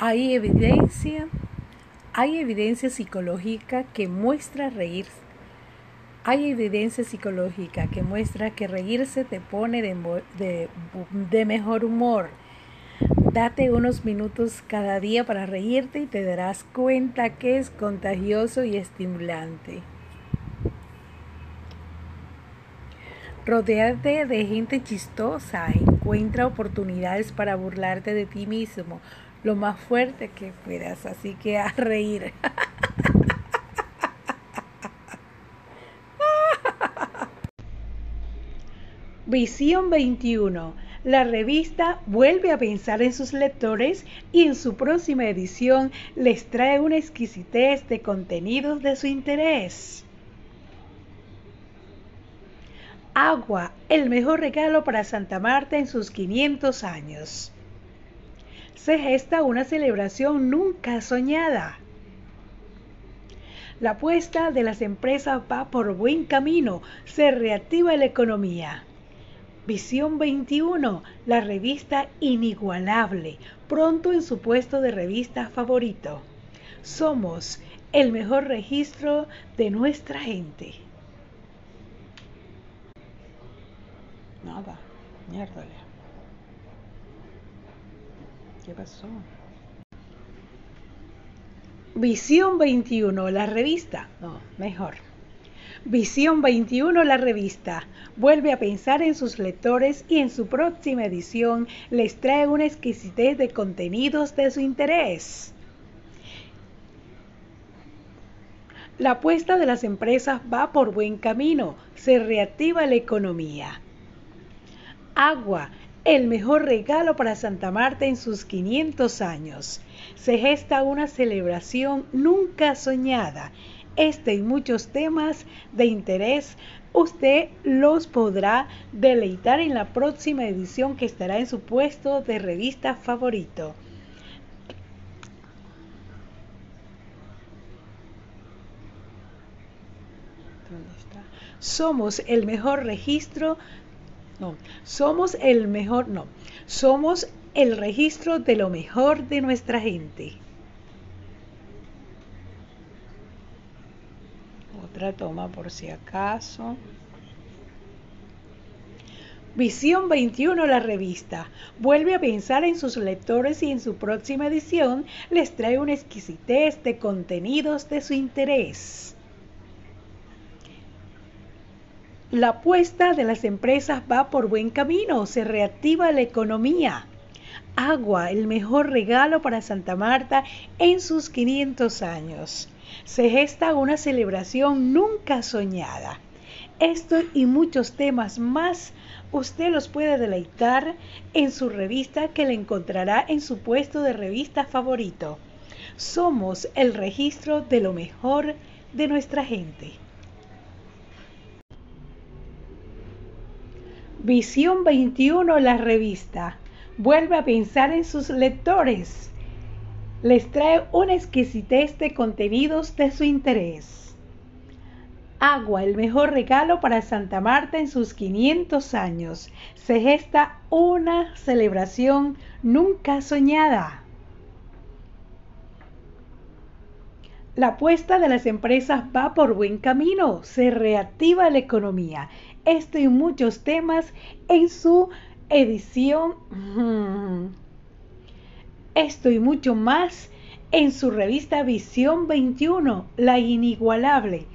Hay evidencia, hay evidencia psicológica que muestra reír. Hay evidencia psicológica que muestra que reírse te pone de, de mejor humor. Date unos minutos cada día para reírte y te darás cuenta que es contagioso y estimulante. Rodéate de gente chistosa, encuentra oportunidades para burlarte de ti mismo lo más fuerte que puedas, así que a reír. Visión 21. La revista vuelve a pensar en sus lectores y en su próxima edición les trae una exquisitez de contenidos de su interés. Agua, el mejor regalo para Santa Marta en sus 500 años. Se gesta una celebración nunca soñada. La apuesta de las empresas va por buen camino, se reactiva la economía. Visión 21, la revista inigualable, pronto en su puesto de revista favorito. Somos el mejor registro de nuestra gente. Nada, mierda. ¿Qué pasó? Visión 21, la revista. No, mejor. Visión 21, la revista. Vuelve a pensar en sus lectores y en su próxima edición les trae una exquisitez de contenidos de su interés. La apuesta de las empresas va por buen camino, se reactiva la economía. Agua, el mejor regalo para Santa Marta en sus 500 años. Se gesta una celebración nunca soñada. Este y muchos temas de interés usted los podrá deleitar en la próxima edición que estará en su puesto de revista favorito. Somos el mejor registro no, somos el mejor, no, somos el registro de lo mejor de nuestra gente. Otra toma por si acaso. Visión 21, la revista, vuelve a pensar en sus lectores y en su próxima edición les trae una exquisitez de contenidos de su interés. La apuesta de las empresas va por buen camino, se reactiva la economía. Agua, el mejor regalo para Santa Marta en sus 500 años. Se gesta una celebración nunca soñada. Esto y muchos temas más usted los puede deleitar en su revista que le encontrará en su puesto de revista favorito. Somos el registro de lo mejor de nuestra gente. Visión 21, la revista, vuelve a pensar en sus lectores. Les trae una exquisitez de contenidos de su interés. Agua, el mejor regalo para Santa Marta en sus 500 años. Se gesta una celebración nunca soñada. La apuesta de las empresas va por buen camino, se reactiva la economía esto y muchos temas en su edición. Esto y mucho más en su revista Visión 21, La Inigualable.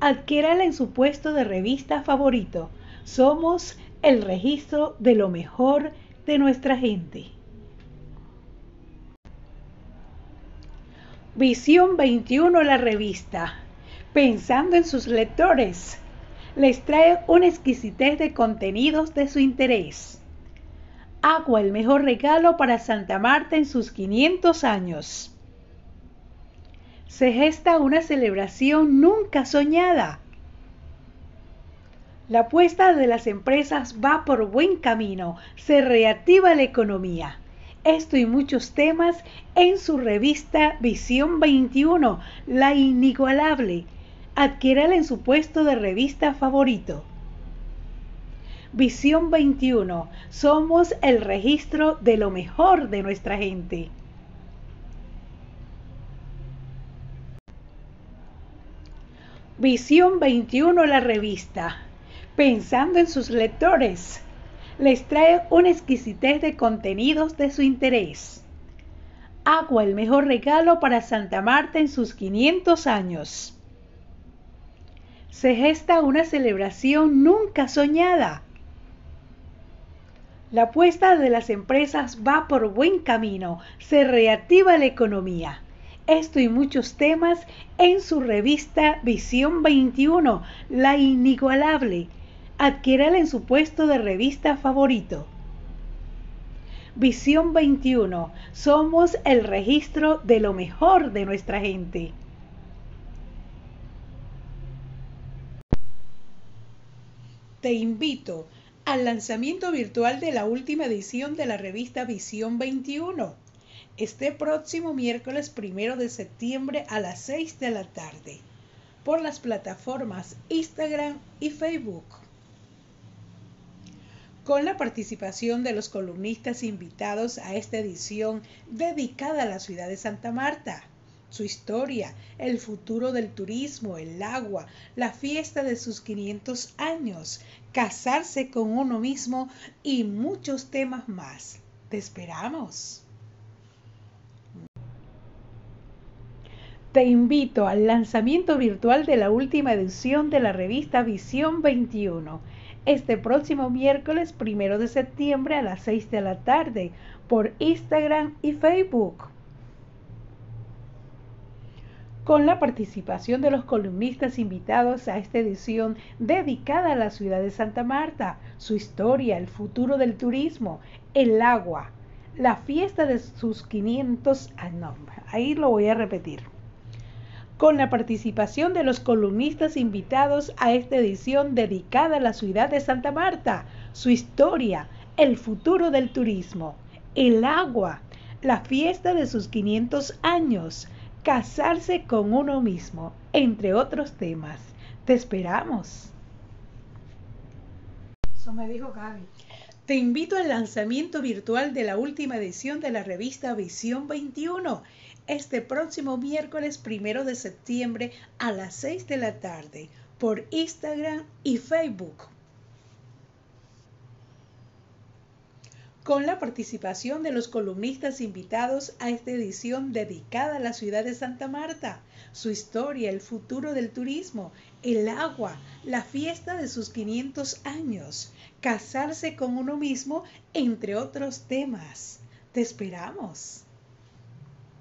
Adquiérala en su puesto de revista favorito. Somos el registro de lo mejor de nuestra gente. Visión 21, la revista. Pensando en sus lectores les trae una exquisitez de contenidos de su interés. Agua, el mejor regalo para Santa Marta en sus 500 años. Se gesta una celebración nunca soñada. La apuesta de las empresas va por buen camino, se reactiva la economía esto y muchos temas en su revista Visión 21, la inigualable. Adquiérala en su puesto de revista favorito. Visión 21, somos el registro de lo mejor de nuestra gente. Visión 21, la revista, pensando en sus lectores les trae una exquisitez de contenidos de su interés. Agua, el mejor regalo para Santa Marta en sus 500 años. Se gesta una celebración nunca soñada. La apuesta de las empresas va por buen camino, se reactiva la economía. Esto y muchos temas en su revista Visión 21, la inigualable. Adquiérala en su puesto de revista favorito. Visión 21. Somos el registro de lo mejor de nuestra gente. Te invito al lanzamiento virtual de la última edición de la revista Visión 21 este próximo miércoles primero de septiembre a las 6 de la tarde por las plataformas Instagram y Facebook. Con la participación de los columnistas invitados a esta edición dedicada a la ciudad de Santa Marta, su historia, el futuro del turismo, el agua, la fiesta de sus 500 años, casarse con uno mismo y muchos temas más. Te esperamos. Te invito al lanzamiento virtual de la última edición de la revista Visión 21, este próximo miércoles primero de septiembre a las 6 de la tarde por Instagram y Facebook. Con la participación de los columnistas invitados a esta edición dedicada a la ciudad de Santa Marta, su historia, el futuro del turismo, el agua, la fiesta de sus 500 años. Ahí lo voy a repetir con la participación de los columnistas invitados a esta edición dedicada a la ciudad de Santa Marta, su historia, el futuro del turismo, el agua, la fiesta de sus 500 años, casarse con uno mismo, entre otros temas. Te esperamos. Eso me dijo Gaby. Te invito al lanzamiento virtual de la última edición de la revista Visión 21 este próximo miércoles primero de septiembre a las 6 de la tarde por Instagram y Facebook. Con la participación de los columnistas invitados a esta edición dedicada a la ciudad de Santa Marta, su historia, el futuro del turismo, el agua, la fiesta de sus 500 años, casarse con uno mismo, entre otros temas. Te esperamos.